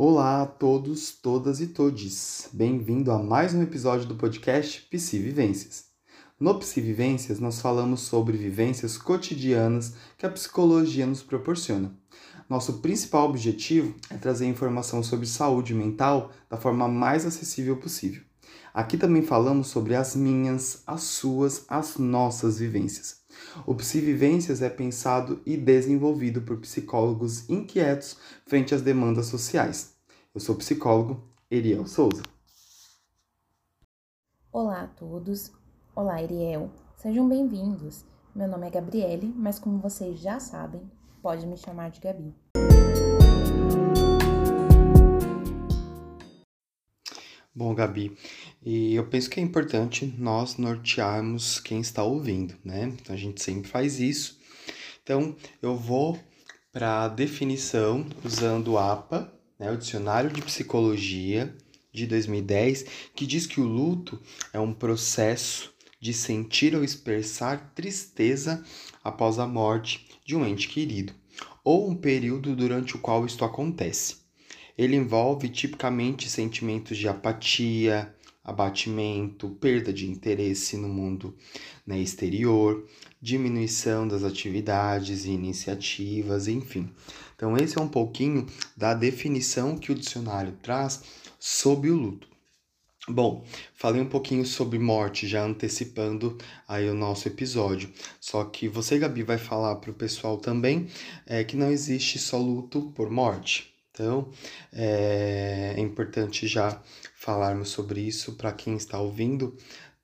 Olá a todos, todas e todes. Bem-vindo a mais um episódio do podcast Psi Vivências. No Psi Vivências, nós falamos sobre vivências cotidianas que a psicologia nos proporciona. Nosso principal objetivo é trazer informação sobre saúde mental da forma mais acessível possível. Aqui também falamos sobre as minhas, as suas, as nossas vivências. O Psivivências é pensado e desenvolvido por psicólogos inquietos frente às demandas sociais. Eu sou psicólogo Eriel Souza. Olá a todos. Olá, Eriel. Sejam bem-vindos. Meu nome é Gabriele, mas como vocês já sabem, pode me chamar de Gabi. Bom, Gabi, e eu penso que é importante nós nortearmos quem está ouvindo, né? Então, a gente sempre faz isso. Então, eu vou para a definição usando o APA, né, o Dicionário de Psicologia de 2010, que diz que o luto é um processo de sentir ou expressar tristeza após a morte de um ente querido, ou um período durante o qual isto acontece. Ele envolve tipicamente sentimentos de apatia, abatimento, perda de interesse no mundo né, exterior, diminuição das atividades e iniciativas, enfim. Então, esse é um pouquinho da definição que o dicionário traz sobre o luto. Bom, falei um pouquinho sobre morte, já antecipando aí o nosso episódio. Só que você, Gabi, vai falar para o pessoal também é, que não existe só luto por morte. Então, é, é importante já falarmos sobre isso para quem está ouvindo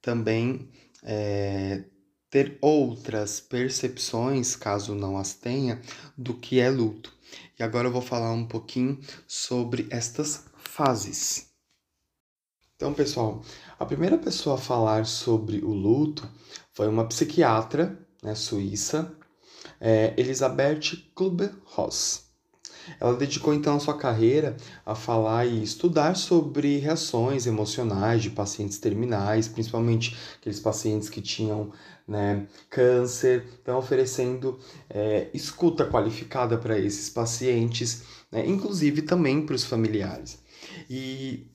também é, ter outras percepções, caso não as tenha, do que é luto. E agora eu vou falar um pouquinho sobre estas fases. Então, pessoal, a primeira pessoa a falar sobre o luto foi uma psiquiatra né, suíça, é, Elisabeth Kubler-Ross. Ela dedicou então a sua carreira a falar e estudar sobre reações emocionais de pacientes terminais, principalmente aqueles pacientes que tinham né, câncer, então oferecendo é, escuta qualificada para esses pacientes, né, inclusive também para os familiares. E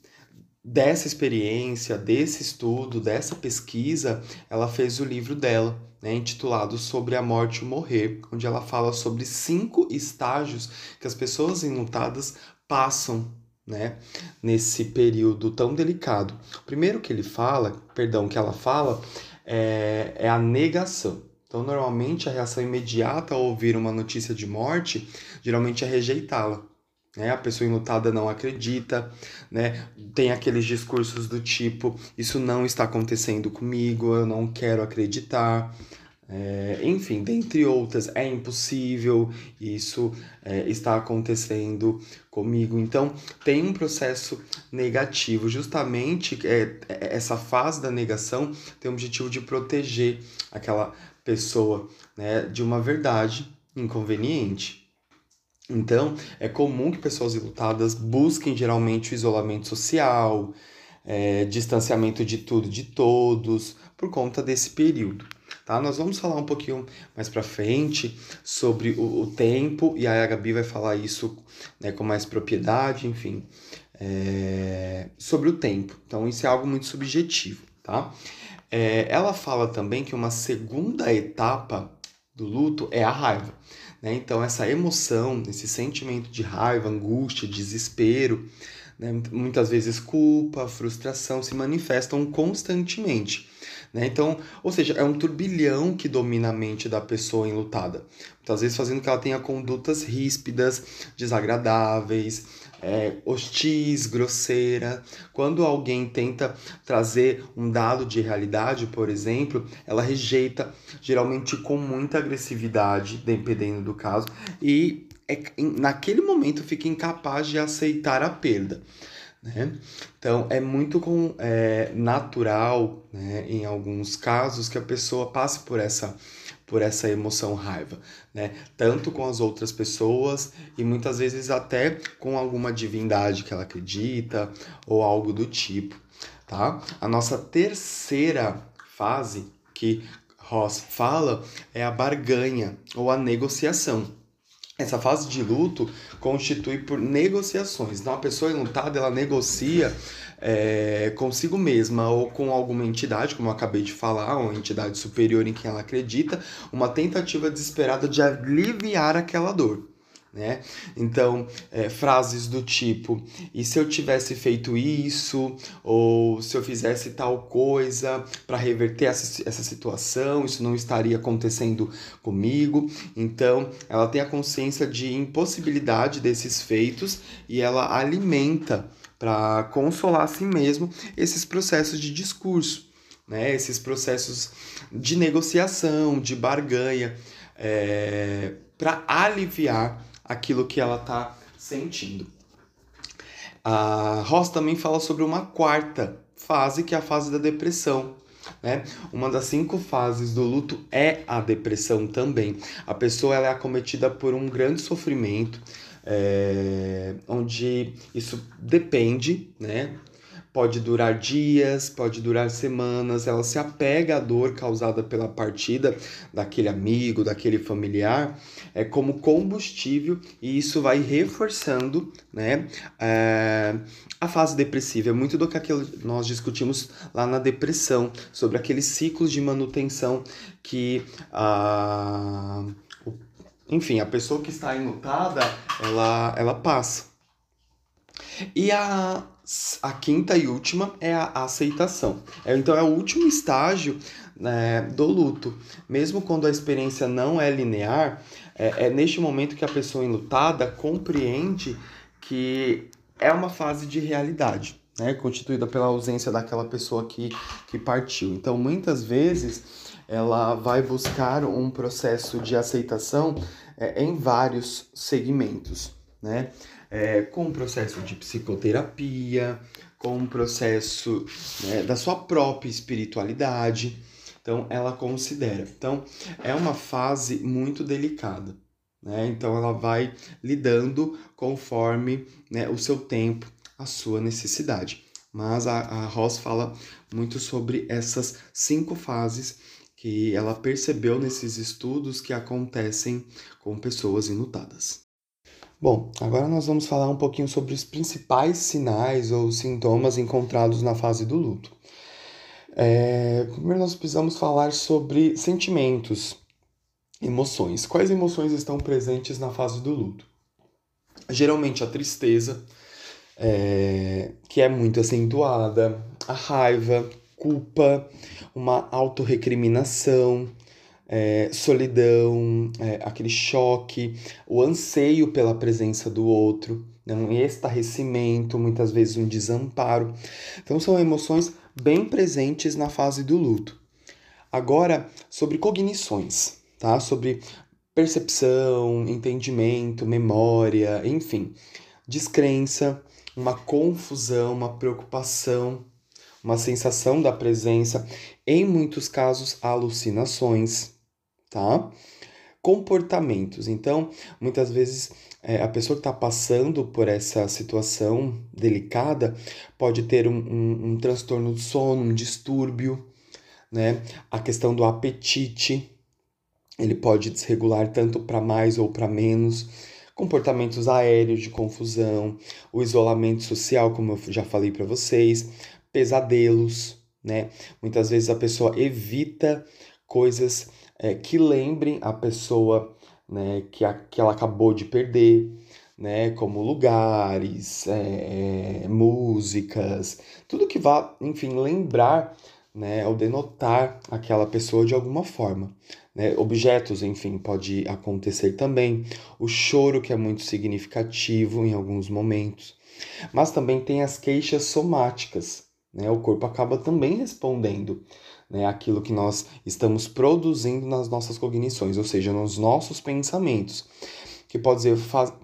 dessa experiência, desse estudo, dessa pesquisa, ela fez o livro dela, né, intitulado Sobre a Morte e o Morrer, onde ela fala sobre cinco estágios que as pessoas enlutadas passam né, nesse período tão delicado. O primeiro que ele fala, perdão, que ela fala, é, é a negação. Então, normalmente, a reação imediata ao ouvir uma notícia de morte, geralmente é rejeitá-la. Né? A pessoa enlutada não acredita, né? tem aqueles discursos do tipo: Isso não está acontecendo comigo, eu não quero acreditar. É, enfim, dentre outras, é impossível, isso é, está acontecendo comigo. Então, tem um processo negativo. Justamente é, é essa fase da negação tem o objetivo de proteger aquela pessoa né, de uma verdade inconveniente. Então, é comum que pessoas enlutadas busquem geralmente o isolamento social, é, distanciamento de tudo, de todos, por conta desse período. Tá? Nós vamos falar um pouquinho mais para frente sobre o, o, tempo, e a Gabi vai falar isso né, com mais propriedade, enfim, é, sobre o tempo. Então, isso é algo muito subjetivo. Tá? É, ela fala também que uma segunda etapa do luto é a raiva. Né? Então, essa emoção, esse sentimento de raiva, angústia, desespero, né? muitas vezes culpa, frustração se manifestam constantemente. Né? Então, ou seja, é um turbilhão que domina a mente da pessoa enlutada. Muitas vezes fazendo que ela tenha condutas ríspidas, desagradáveis, é, hostis, grosseira. Quando alguém tenta trazer um dado de realidade, por exemplo, ela rejeita, geralmente com muita agressividade, dependendo do caso, e é, naquele momento fica incapaz de aceitar a perda. Né? Então é muito com, é, natural, né, em alguns casos, que a pessoa passe por essa por essa emoção raiva, né? Tanto com as outras pessoas e muitas vezes até com alguma divindade que ela acredita ou algo do tipo, tá? A nossa terceira fase que Ross fala é a barganha ou a negociação. essa fase de luto constitui por negociações. Então, a pessoa enlutada, ela negocia é, consigo mesma ou com alguma entidade, como eu acabei de falar, uma entidade superior em quem ela acredita, uma tentativa desesperada de aliviar aquela dor né? Então, é, frases do tipo: e se eu tivesse feito isso, ou se eu fizesse tal coisa para reverter essa, essa situação, isso não estaria acontecendo comigo. Então, ela tem a consciência de impossibilidade desses feitos e ela alimenta para consolar a si mesmo esses processos de discurso. Né, esses processos de negociação, de barganha, é, para aliviar aquilo que ela está sentindo. A Ross também fala sobre uma quarta fase, que é a fase da depressão. Né? Uma das cinco fases do luto é a depressão também. A pessoa ela é acometida por um grande sofrimento, é, onde isso depende, né? pode durar dias, pode durar semanas, ela se apega à dor causada pela partida daquele amigo, daquele familiar, é como combustível e isso vai reforçando, né, é, a fase depressiva. É muito do que nós discutimos lá na depressão, sobre aqueles ciclos de manutenção que a enfim, a pessoa que está enlutada, ela, ela passa. E a a quinta e última é a aceitação. É, então é o último estágio né, do luto. Mesmo quando a experiência não é linear, é, é neste momento que a pessoa enlutada compreende que é uma fase de realidade, né, constituída pela ausência daquela pessoa que, que partiu. Então muitas vezes ela vai buscar um processo de aceitação é, em vários segmentos, né? é, com o processo de psicoterapia, com o processo né, da sua própria espiritualidade. Então, ela considera. Então, é uma fase muito delicada. Né? Então, ela vai lidando conforme né, o seu tempo, a sua necessidade. Mas a, a Ross fala muito sobre essas cinco fases que ela percebeu nesses estudos que acontecem com pessoas enlutadas. Bom, agora nós vamos falar um pouquinho sobre os principais sinais ou sintomas encontrados na fase do luto. É, primeiro, nós precisamos falar sobre sentimentos, emoções. Quais emoções estão presentes na fase do luto? Geralmente a tristeza, é, que é muito acentuada, a raiva, culpa, uma autorrecriminação, é, solidão, é, aquele choque, o anseio pela presença do outro, né, um estarrecimento, muitas vezes um desamparo. Então são emoções bem presentes na fase do luto. Agora, sobre cognições, tá? Sobre percepção, entendimento, memória, enfim, descrença, uma confusão, uma preocupação, uma sensação da presença, em muitos casos, alucinações, tá? Comportamentos. Então, muitas vezes é, a pessoa que está passando por essa situação delicada pode ter um, um, um transtorno de sono, um distúrbio, né? A questão do apetite, ele pode desregular tanto para mais ou para menos. Comportamentos aéreos de confusão, o isolamento social, como eu já falei para vocês, pesadelos, né? Muitas vezes a pessoa evita coisas é, que lembrem a pessoa né, que, a, que ela acabou de perder, né, como lugares, é, é, músicas, tudo que vá, enfim, lembrar né, ou denotar aquela pessoa de alguma forma. Né? Objetos, enfim, pode acontecer também. O choro, que é muito significativo em alguns momentos. Mas também tem as queixas somáticas. Né? O corpo acaba também respondendo né, aquilo que nós estamos produzindo nas nossas cognições, ou seja, nos nossos pensamentos. Que pode ser,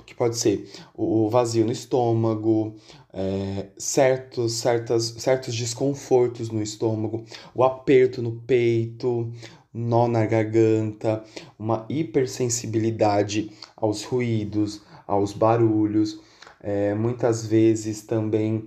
que pode ser o vazio no estômago, é, certos, certas, certos desconfortos no estômago, o aperto no peito, nó na garganta, uma hipersensibilidade aos ruídos, aos barulhos, é, muitas vezes também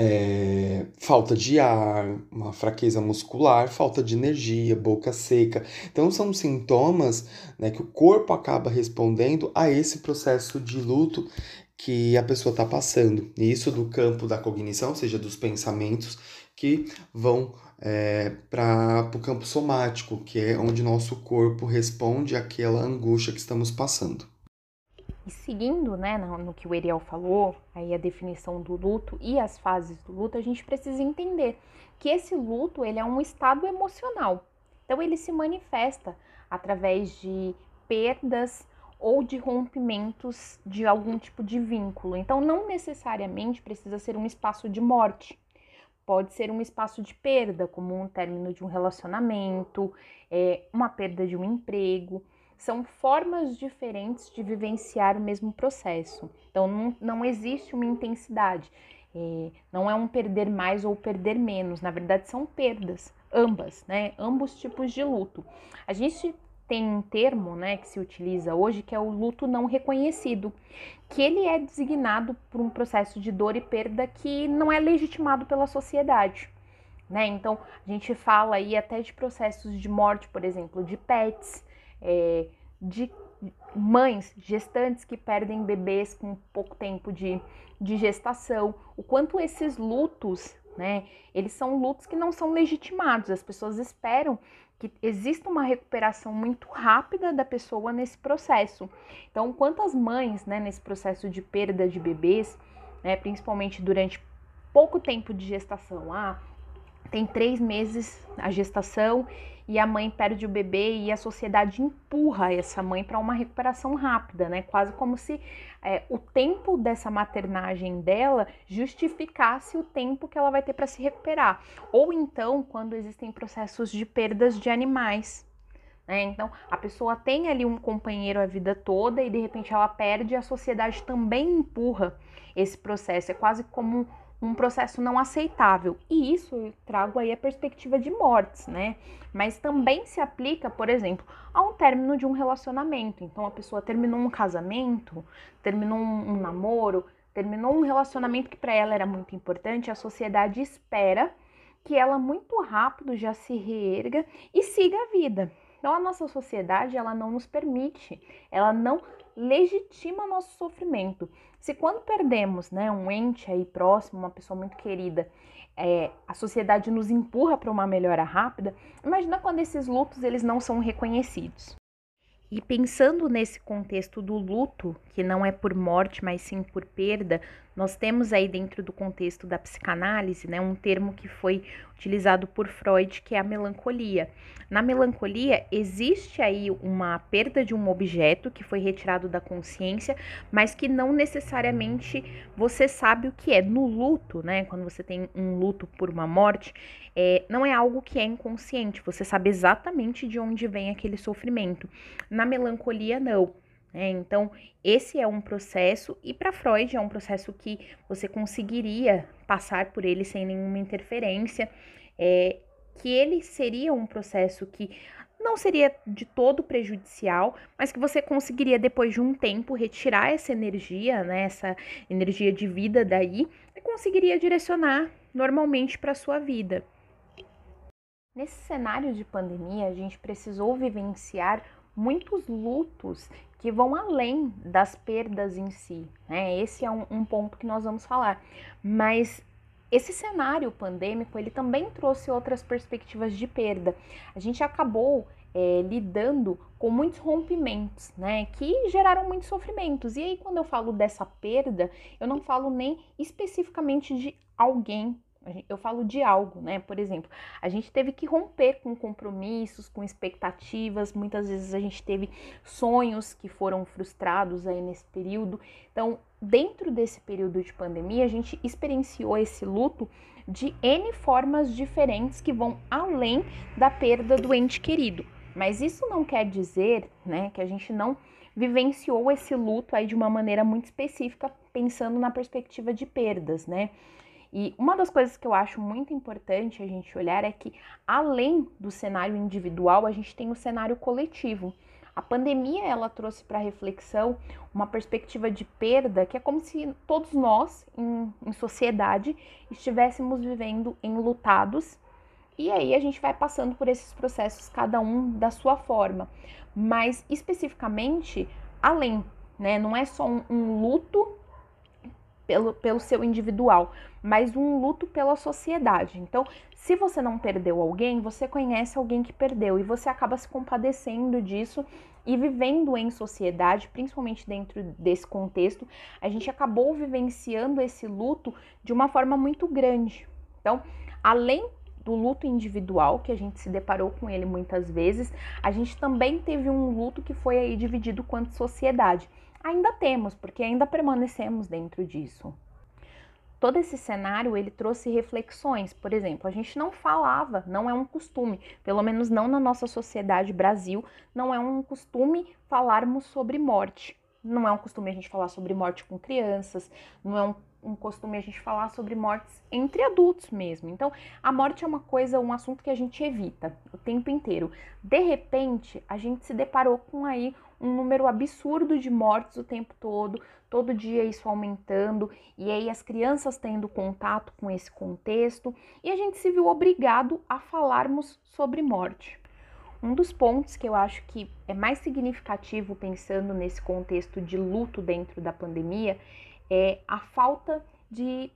é, falta de ar, uma fraqueza muscular, falta de energia, boca seca. Então, são sintomas né, que o corpo acaba respondendo a esse processo de luto que a pessoa está passando. E isso do campo da cognição, ou seja, dos pensamentos que vão é, para o campo somático, que é onde nosso corpo responde àquela angústia que estamos passando. E seguindo né, no, que o Eriel falou, aí a definição do luto e as fases do luto, a gente precisa entender que esse luto ele é um estado emocional. Então ele se manifesta através de perdas ou de rompimentos de algum tipo de vínculo. Então não necessariamente precisa ser um espaço de morte. Pode ser um espaço de perda, como um término de um relacionamento, é, uma perda de um emprego são formas diferentes de vivenciar o mesmo processo. Então, não, não existe uma intensidade. É, não é um perder mais ou perder menos, na verdade são perdas, ambas, né? Ambos tipos de luto. A gente tem um termo, né, que se utiliza hoje que é o luto não reconhecido, que ele é designado por um processo de dor e perda que não é legitimado pela sociedade. Né? Então, a gente fala aí até de processos de morte, por exemplo, de pets, é, de mães gestantes que perdem bebês com pouco tempo de, de gestação, o quanto esses lutos, né, eles são lutos que não são legitimados, as pessoas esperam que exista uma recuperação muito rápida da pessoa nesse processo. Então, quantas mães, né, nesse processo de perda de bebês, né, principalmente durante pouco tempo de gestação, ah, tem três meses a gestação e a mãe perde o bebê e a sociedade empurra essa mãe para uma recuperação rápida, né? Quase como se é, o tempo dessa maternagem dela justificasse o tempo que ela vai ter para se recuperar. Ou então, quando existem processos de perdas de animais. Né? Então, a pessoa tem ali um companheiro a vida toda e de repente ela perde, a sociedade também empurra esse processo. É quase como um processo não aceitável. E isso eu trago aí a perspectiva de mortes, né? Mas também se aplica, por exemplo, a um término de um relacionamento. Então a pessoa terminou um casamento, terminou um, um namoro, terminou um relacionamento que para ela era muito importante, a sociedade espera que ela muito rápido já se reerga e siga a vida. Então a nossa sociedade ela não nos permite, ela não legitima nosso sofrimento. Se quando perdemos né, um ente aí próximo, uma pessoa muito querida, é, a sociedade nos empurra para uma melhora rápida, imagina quando esses lutos eles não são reconhecidos. E pensando nesse contexto do luto, que não é por morte, mas sim por perda, nós temos aí dentro do contexto da psicanálise, né, um termo que foi utilizado por Freud, que é a melancolia. Na melancolia existe aí uma perda de um objeto que foi retirado da consciência, mas que não necessariamente você sabe o que é. No luto, né, quando você tem um luto por uma morte, é, não é algo que é inconsciente, você sabe exatamente de onde vem aquele sofrimento. Na melancolia, não. É, então, esse é um processo, e para Freud é um processo que você conseguiria passar por ele sem nenhuma interferência, é, que ele seria um processo que não seria de todo prejudicial, mas que você conseguiria, depois de um tempo, retirar essa energia, né, essa energia de vida daí, e conseguiria direcionar normalmente para a sua vida. Nesse cenário de pandemia, a gente precisou vivenciar muitos lutos que vão além das perdas em si. Né? Esse é um, um ponto que nós vamos falar. Mas esse cenário pandêmico ele também trouxe outras perspectivas de perda. A gente acabou é, lidando com muitos rompimentos, né, que geraram muitos sofrimentos. E aí, quando eu falo dessa perda, eu não falo nem especificamente de alguém eu falo de algo, né? Por exemplo, a gente teve que romper com compromissos, com expectativas, muitas vezes a gente teve sonhos que foram frustrados aí nesse período. Então, dentro desse período de pandemia, a gente experienciou esse luto de N formas diferentes que vão além da perda do ente querido. Mas isso não quer dizer, né, que a gente não vivenciou esse luto aí de uma maneira muito específica, pensando na perspectiva de perdas, né? E uma das coisas que eu acho muito importante a gente olhar é que, além do cenário individual, a gente tem o cenário coletivo, A pandemia ela trouxe para reflexão uma perspectiva de perda que é como se todos nós, em, em sociedade, estivéssemos vivendo enlutados. E aí a gente vai passando por esses processos, cada um da sua forma. Mas especificamente, além, né? Não é só um, um luto pelo, pelo seu individual, mas um luto pela sociedade. Então, se você não perdeu alguém, você conhece alguém que perdeu e você acaba se compadecendo disso e vivendo em sociedade, principalmente dentro desse contexto, a gente acabou vivenciando esse luto de uma forma muito grande. Então, além do luto individual, que a gente se deparou com ele muitas vezes, a gente também teve um luto que foi aí dividido quanto sociedade. Ainda temos, porque ainda permanecemos dentro disso. Todo esse cenário ele trouxe reflexões, por exemplo, a gente não falava, não é um costume, pelo menos não na nossa sociedade Brasil, não é um costume falarmos sobre morte. Não é um costume a gente falar sobre morte com crianças, não é um um costume a gente falar sobre mortes entre adultos mesmo. Então, a morte é uma coisa, um assunto que a gente evita o tempo inteiro. De repente, a gente se deparou com aí um número absurdo de mortes o tempo todo, todo dia isso aumentando, e aí as crianças tendo contato com esse contexto, e a gente se viu obrigado a falarmos sobre morte. Um dos pontos que eu acho que é mais significativo pensando nesse contexto de luto dentro da pandemia é a falta de,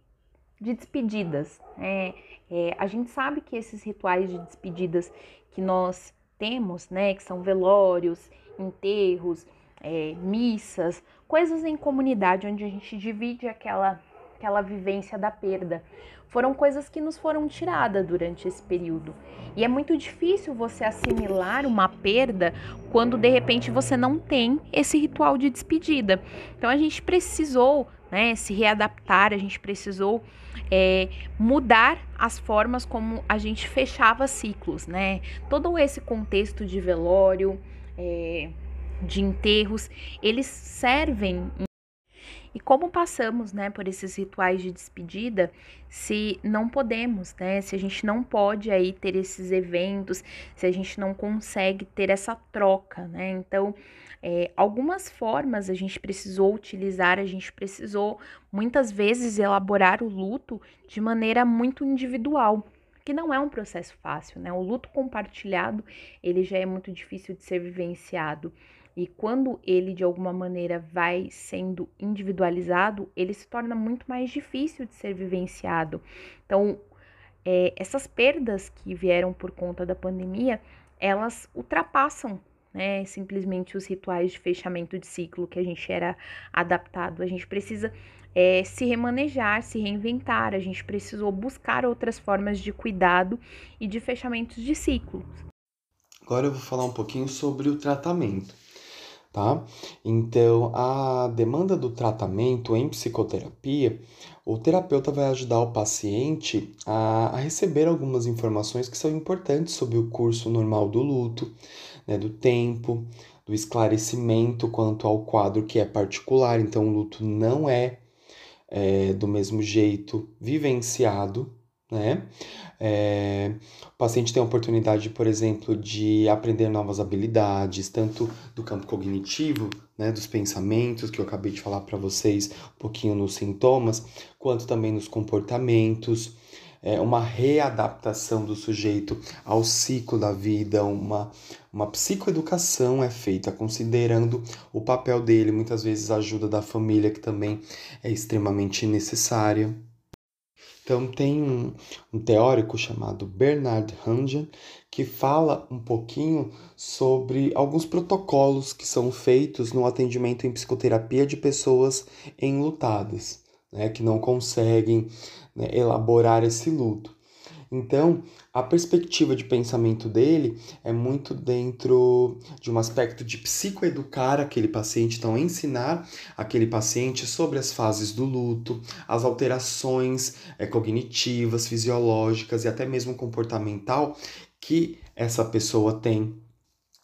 de despedidas. É, é, a gente sabe que esses rituais de despedidas que nós temos, né, que são velórios, enterros, é, missas, coisas em comunidade onde a gente divide aquela, aquela vivência da perda. Foram coisas que nos foram tiradas durante esse período. E é muito difícil você assimilar uma perda quando de repente você não tem esse ritual de despedida. Então a gente precisou né, se readaptar, a gente precisou é, mudar as formas como a gente fechava ciclos, né? Todo esse contexto de velório, é, de enterros, eles servem e como passamos, né, por esses rituais de despedida, se não podemos, né, se a gente não pode aí ter esses eventos, se a gente não consegue ter essa troca, né? Então, é, algumas formas a gente precisou utilizar, a gente precisou muitas vezes elaborar o luto de maneira muito individual, que não é um processo fácil, né? O luto compartilhado, ele já é muito difícil de ser vivenciado. E quando ele de alguma maneira vai sendo individualizado, ele se torna muito mais difícil de ser vivenciado. Então, é, essas perdas que vieram por conta da pandemia, elas ultrapassam né, simplesmente os rituais de fechamento de ciclo que a gente era adaptado. A gente precisa é, se remanejar, se reinventar, a gente precisou buscar outras formas de cuidado e de fechamentos de ciclos. Agora eu vou falar um pouquinho sobre o tratamento tá? Então, a demanda do tratamento em psicoterapia, o terapeuta vai ajudar o paciente a, a receber algumas informações que são importantes sobre o curso normal do luto, né, do tempo, do esclarecimento quanto ao quadro que é particular. Então, o luto não é, é do mesmo jeito vivenciado né? É, o paciente tem a oportunidade, por exemplo, de aprender novas habilidades, tanto do campo cognitivo, né, dos pensamentos, que eu acabei de falar para vocês um pouquinho nos sintomas, quanto também nos comportamentos, é, uma readaptação do sujeito ao ciclo da vida, uma, uma psicoeducação é feita considerando o papel dele, muitas vezes a ajuda da família, que também é extremamente necessária. Então, tem um, um teórico chamado Bernard Hangen que fala um pouquinho sobre alguns protocolos que são feitos no atendimento em psicoterapia de pessoas enlutadas, né, que não conseguem né, elaborar esse luto. Então, a perspectiva de pensamento dele é muito dentro de um aspecto de psicoeducar aquele paciente, então ensinar aquele paciente sobre as fases do luto, as alterações é, cognitivas, fisiológicas e até mesmo comportamental que essa pessoa tem.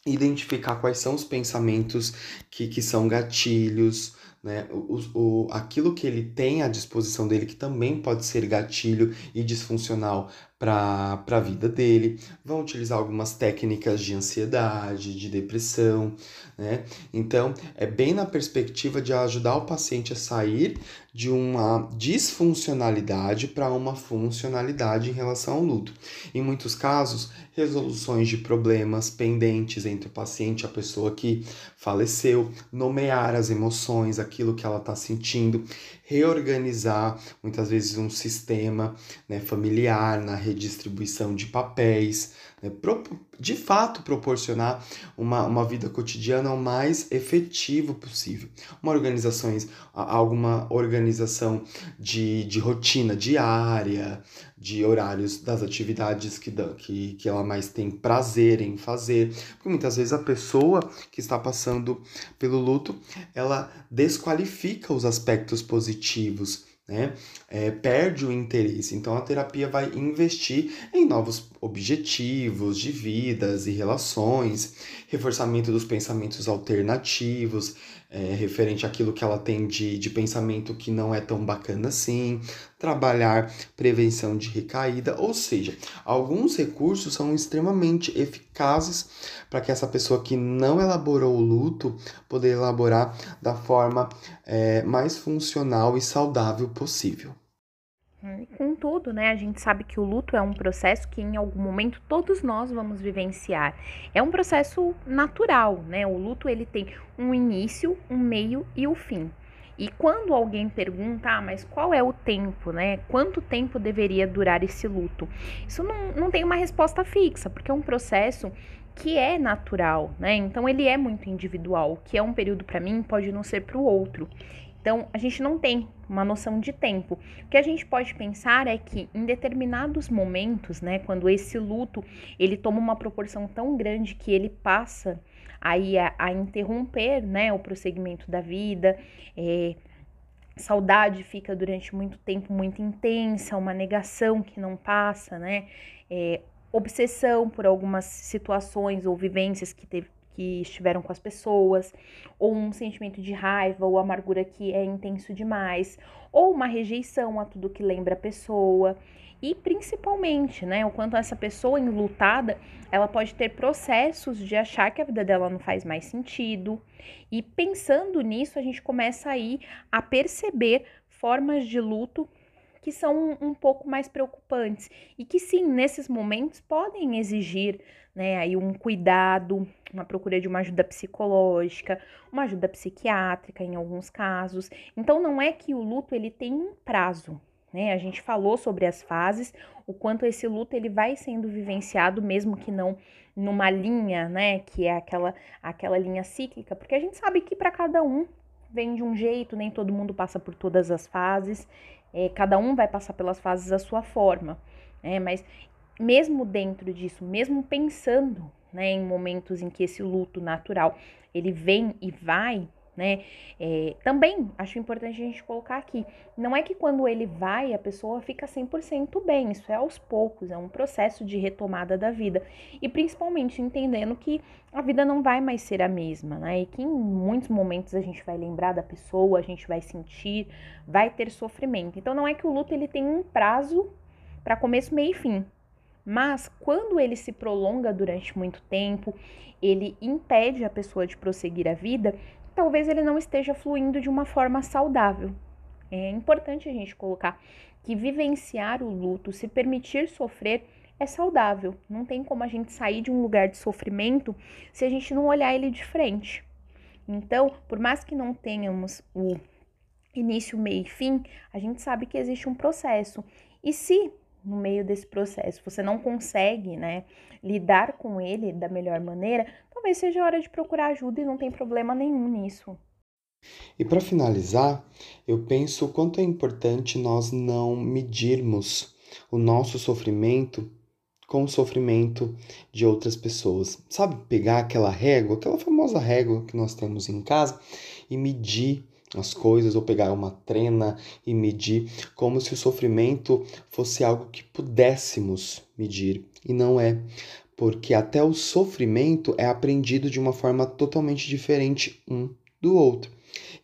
Identificar quais são os pensamentos que, que são gatilhos, né? O, o, aquilo que ele tem à disposição dele, que também pode ser gatilho e disfuncional para a vida dele, vão utilizar algumas técnicas de ansiedade, de depressão, né? Então, é bem na perspectiva de ajudar o paciente a sair de uma disfuncionalidade para uma funcionalidade em relação ao luto. Em muitos casos, resoluções de problemas pendentes entre o paciente e a pessoa que faleceu, nomear as emoções, aquilo que ela está sentindo, reorganizar muitas vezes um sistema né, familiar na redistribuição de papéis, né, de fato proporcionar uma, uma vida cotidiana o mais efetivo possível. Uma organização, alguma organização de, de rotina diária, de horários das atividades que, que, que ela mais tem prazer em fazer. Porque muitas vezes a pessoa que está passando pelo luto, ela desqualifica os aspectos positivos né? É, perde o interesse. Então a terapia vai investir em novos objetivos de vidas e relações, reforçamento dos pensamentos alternativos, é, referente àquilo que ela tem de, de pensamento que não é tão bacana assim, trabalhar prevenção de recaída, ou seja, alguns recursos são extremamente eficazes para que essa pessoa que não elaborou o luto poder elaborar da forma é, mais funcional e saudável possível. Contudo, né, a gente sabe que o luto é um processo que em algum momento todos nós vamos vivenciar. É um processo natural, né? O luto ele tem um início, um meio e o um fim. E quando alguém pergunta, ah, mas qual é o tempo, né? Quanto tempo deveria durar esse luto? Isso não, não tem uma resposta fixa, porque é um processo que é natural, né? Então ele é muito individual. O que é um período para mim pode não ser para o outro. Então, a gente não tem uma noção de tempo. O que a gente pode pensar é que em determinados momentos, né, quando esse luto ele toma uma proporção tão grande que ele passa aí a, a interromper, né, o prosseguimento da vida, é, saudade fica durante muito tempo muito intensa, uma negação que não passa, né, é, obsessão por algumas situações ou vivências que teve, que estiveram com as pessoas, ou um sentimento de raiva ou amargura que é intenso demais, ou uma rejeição a tudo que lembra a pessoa. E principalmente, né, o quanto essa pessoa enlutada, ela pode ter processos de achar que a vida dela não faz mais sentido. E pensando nisso, a gente começa aí a perceber formas de luto que são um, pouco mais preocupantes e que sim, nesses momentos podem exigir, né, aí um cuidado, uma procura de uma ajuda psicológica, uma ajuda psiquiátrica em alguns casos. Então não é que o luto ele tem um prazo, né? A gente falou sobre as fases, o quanto esse luto ele vai sendo vivenciado mesmo que não numa linha, né, que é aquela aquela linha cíclica, porque a gente sabe que para cada um vem de um jeito, nem todo mundo passa por todas as fases, é, cada um vai passar pelas fases à sua forma, né? Mas mesmo dentro disso, mesmo pensando né, em momentos em que esse luto natural ele vem e vai, né? É, também acho importante a gente colocar aqui, não é que quando ele vai a pessoa fica 100% bem, isso é aos poucos, é um processo de retomada da vida e principalmente entendendo que a vida não vai mais ser a mesma, né? E que em muitos momentos a gente vai lembrar da pessoa, a gente vai sentir, vai ter sofrimento. Então não é que o luto ele tem um prazo para começo, meio e fim. Mas quando ele se prolonga durante muito tempo, ele impede a pessoa de prosseguir a vida, talvez ele não esteja fluindo de uma forma saudável. É importante a gente colocar que vivenciar o luto, se permitir sofrer, é saudável. Não tem como a gente sair de um lugar de sofrimento se a gente não olhar ele de frente. Então, por mais que não tenhamos o início, meio e fim, a gente sabe que existe um processo. E se no meio desse processo, você não consegue, né, lidar com ele da melhor maneira, talvez seja hora de procurar ajuda e não tem problema nenhum nisso. E para finalizar, eu penso o quanto é importante nós não medirmos o nosso sofrimento com o sofrimento de outras pessoas. Sabe, pegar aquela régua, aquela famosa régua que nós temos em casa e medir as coisas ou pegar uma trena e medir como se o sofrimento fosse algo que pudéssemos medir e não é, porque até o sofrimento é aprendido de uma forma totalmente diferente um do outro.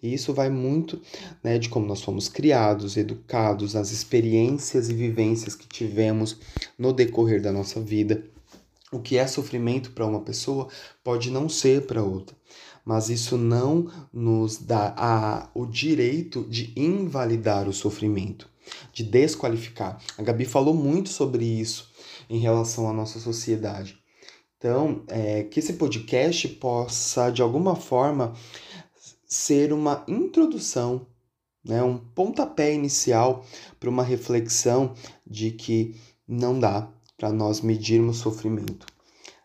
E isso vai muito né, de como nós fomos criados, educados, as experiências e vivências que tivemos no decorrer da nossa vida. O que é sofrimento para uma pessoa pode não ser para outra, mas isso não nos dá a, o direito de invalidar o sofrimento, de desqualificar. A Gabi falou muito sobre isso em relação à nossa sociedade. Então, é, que esse podcast possa, de alguma forma, ser uma introdução, né, um pontapé inicial para uma reflexão de que não dá para nós medirmos sofrimento.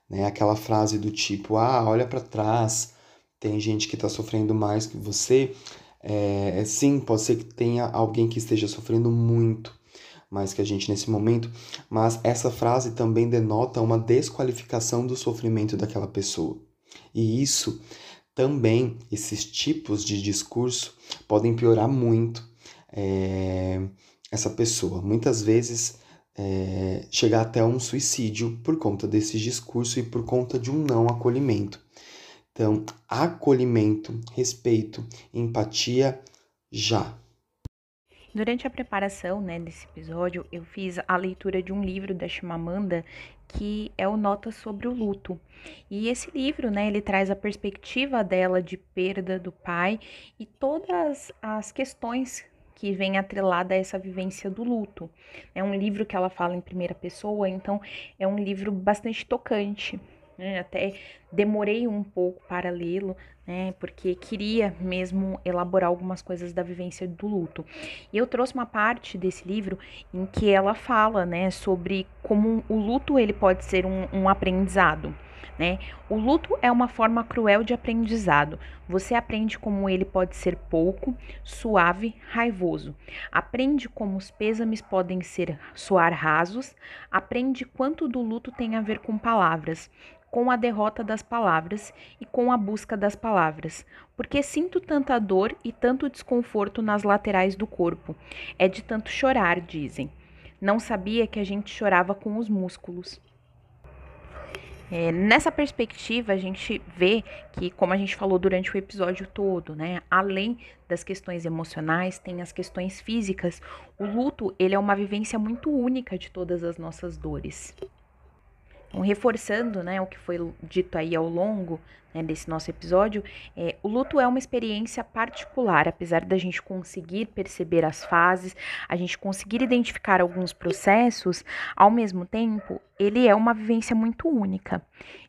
Né? Aquela frase do tipo, ah, olha para trás, tem gente que está sofrendo mais que você. É, sim, pode ser que tenha alguém que esteja sofrendo muito mais que a gente nesse momento, mas essa frase também denota uma desqualificação do sofrimento daquela pessoa. E isso também, esses tipos de discurso podem piorar muito é, essa pessoa. Muitas vezes é, chegar até um suicídio por conta desse discurso e por conta de um não acolhimento. Então, acolhimento, respeito, empatia já. Durante a preparação né, desse episódio, eu fiz a leitura de um livro da Chimamanda que é o Nota sobre o Luto. E esse livro, né, ele traz a perspectiva dela de perda do pai e todas as questões que vem atrelada a essa vivência do luto. É um livro que ela fala em primeira pessoa, então é um livro bastante tocante. Né? Até demorei um pouco para lê-lo, né? Porque queria mesmo elaborar algumas coisas da vivência do luto. E eu trouxe uma parte desse livro em que ela fala, né, sobre como o luto ele pode ser um, um aprendizado. Né? O luto é uma forma cruel de aprendizado. Você aprende como ele pode ser pouco, suave, raivoso. Aprende como os pêsames podem ser soar rasos. Aprende quanto do luto tem a ver com palavras, com a derrota das palavras e com a busca das palavras. Porque sinto tanta dor e tanto desconforto nas laterais do corpo. É de tanto chorar, dizem. Não sabia que a gente chorava com os músculos. É, nessa perspectiva, a gente vê que, como a gente falou durante o episódio todo, né, além das questões emocionais, tem as questões físicas. O luto, ele é uma vivência muito única de todas as nossas dores. Então, reforçando né, o que foi dito aí ao longo né, desse nosso episódio, é, o luto é uma experiência particular, apesar da gente conseguir perceber as fases, a gente conseguir identificar alguns processos, ao mesmo tempo, ele é uma vivência muito única.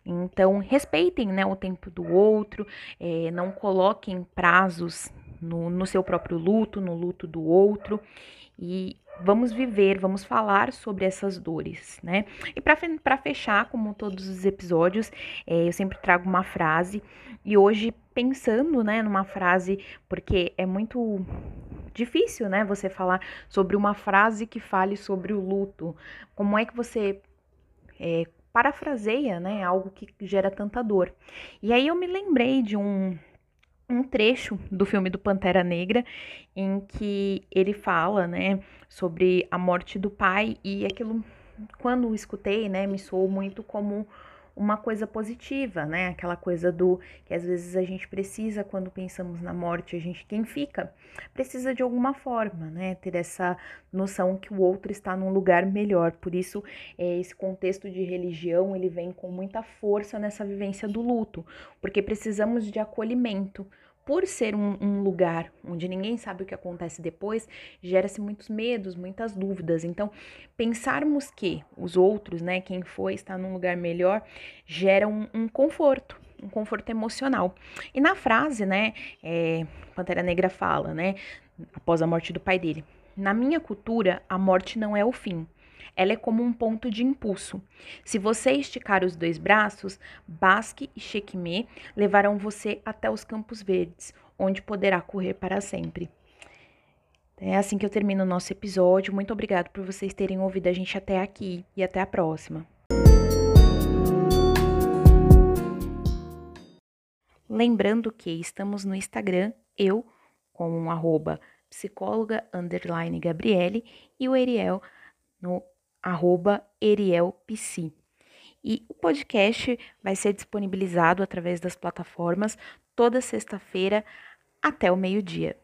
Então, respeitem né, o tempo do outro, é, não coloquem prazos no, no seu próprio luto, no luto do outro. E vamos viver, vamos falar sobre essas dores, né? E para fechar, como todos os episódios, é, eu sempre trago uma frase e hoje pensando, né, numa frase, porque é muito difícil, né, você falar sobre uma frase que fale sobre o luto. Como é que você é, parafraseia, né, algo que gera tanta dor? E aí eu me lembrei de um um trecho do filme do Pantera Negra em que ele fala, né, sobre a morte do pai e aquilo quando escutei, né, me soou muito como uma coisa positiva, né? Aquela coisa do que às vezes a gente precisa quando pensamos na morte, a gente quem fica precisa de alguma forma, né? Ter essa noção que o outro está num lugar melhor. Por isso, é, esse contexto de religião ele vem com muita força nessa vivência do luto, porque precisamos de acolhimento por ser um, um, lugar onde ninguém sabe o que acontece depois, gera-se muitos medos, muitas dúvidas. Então, pensarmos que os outros, né, quem foi, está num lugar melhor, gera um, um conforto, um conforto emocional. E na frase, né, é, Pantera Negra fala, né, após a morte do pai dele, na minha cultura, a morte não é o fim. Ela é como um ponto de impulso. Se você esticar os dois braços, Basque e Chequimê levarão você até os Campos Verdes, onde poderá correr para sempre. É assim que eu termino o nosso episódio. Muito obrigado por vocês terem ouvido a gente até aqui e até a próxima. Lembrando que estamos no Instagram, eu com um arroba psicóloga underline Gabriele e o Eriel no arroba erielpsi. E o podcast vai ser disponibilizado através das plataformas toda sexta-feira até o meio-dia.